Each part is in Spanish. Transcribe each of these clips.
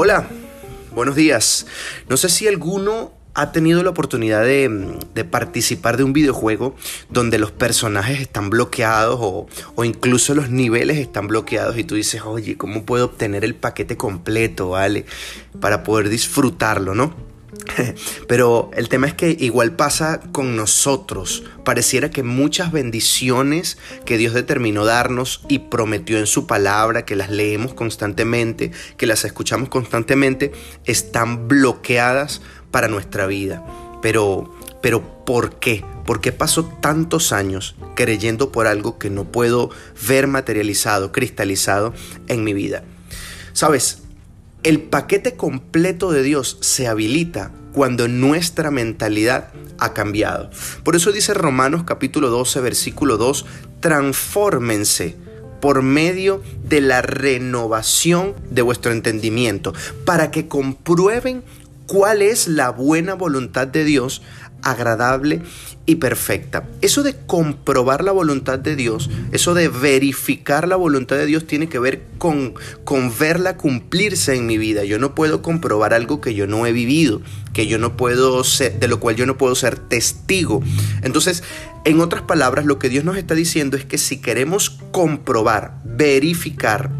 Hola, buenos días. No sé si alguno ha tenido la oportunidad de, participar de un videojuego donde los personajes están bloqueados o, o, incluso los niveles están bloqueados y tú dices, oye, ¿cómo puedo obtener el paquete completo, vale? Para poder disfrutarlo, ¿no? Pero el tema es que igual pasa con nosotros. Pareciera que muchas bendiciones que Dios determinó darnos y prometió en su palabra, que las leemos constantemente, que las escuchamos constantemente, están bloqueadas para nuestra vida. Pero, pero ¿por qué? ¿Por qué paso tantos años creyendo por algo que no puedo ver materializado, cristalizado en mi vida? Sabes, el paquete completo de Dios se habilita cuando nuestra mentalidad ha cambiado. Por eso dice Romanos capítulo 12, versículo 2, transfórmense por medio de la renovación de vuestro entendimiento, para que comprueben cuál es la buena voluntad de Dios, agradable y perfecta. Eso de comprobar la voluntad de Dios, eso de verificar la voluntad de Dios tiene que ver con, con verla cumplirse en mi vida. Yo no puedo comprobar algo que yo no he vivido, que yo no puedo ser, de lo cual yo no puedo ser testigo. Entonces, en otras palabras, lo que Dios nos está diciendo es que si queremos comprobar, verificar,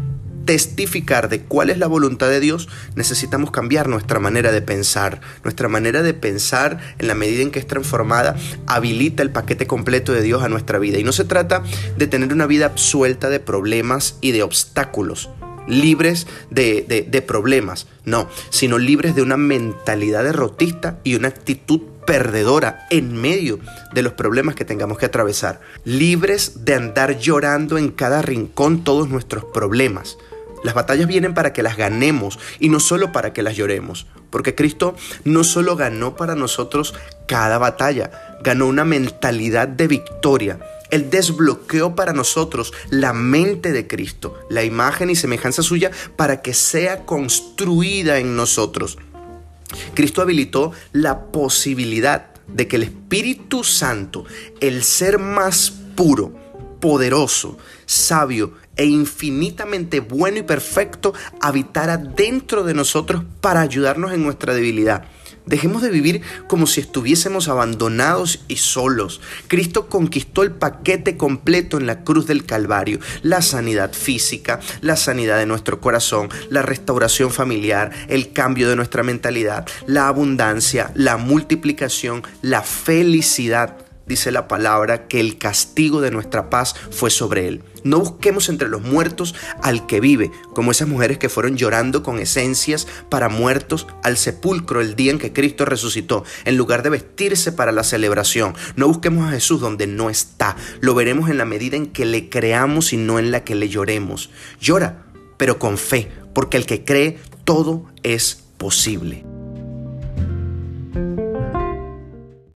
testificar de cuál es la voluntad de Dios, necesitamos cambiar nuestra manera de pensar. Nuestra manera de pensar, en la medida en que es transformada, habilita el paquete completo de Dios a nuestra vida. Y no se trata de tener una vida absuelta de problemas y de obstáculos libres de, de, problemas, no, sino libres de una mentalidad derrotista y una actitud perdedora en medio de los problemas que tengamos que atravesar, libres de andar llorando en cada rincón todos nuestros problemas, las batallas vienen para que las ganemos y no solo para que las lloremos. Porque Cristo no solo ganó para nosotros cada batalla, ganó una mentalidad de victoria. Él desbloqueó para nosotros la mente de Cristo, la imagen y semejanza suya, para que sea construida en nosotros. Cristo habilitó la posibilidad de que el Espíritu Santo, el ser más puro, poderoso, sabio e infinitamente bueno y perfecto habitara dentro de nosotros para ayudarnos en nuestra debilidad. Dejemos de vivir como si estuviésemos abandonados y solos. Cristo conquistó el paquete completo en la cruz del Calvario. La sanidad física, la sanidad de nuestro corazón, la restauración familiar, el cambio de nuestra mentalidad, la abundancia, la multiplicación, la felicidad dice la palabra, que el castigo de nuestra paz fue sobre él. No busquemos entre los muertos al que vive, como esas mujeres que fueron llorando con esencias para muertos al sepulcro el día en que Cristo resucitó, en lugar de vestirse para la celebración. No busquemos a Jesús donde no está. Lo veremos en la medida en que le creamos y no en la que le lloremos. Llora, pero con fe, porque el que cree todo es posible.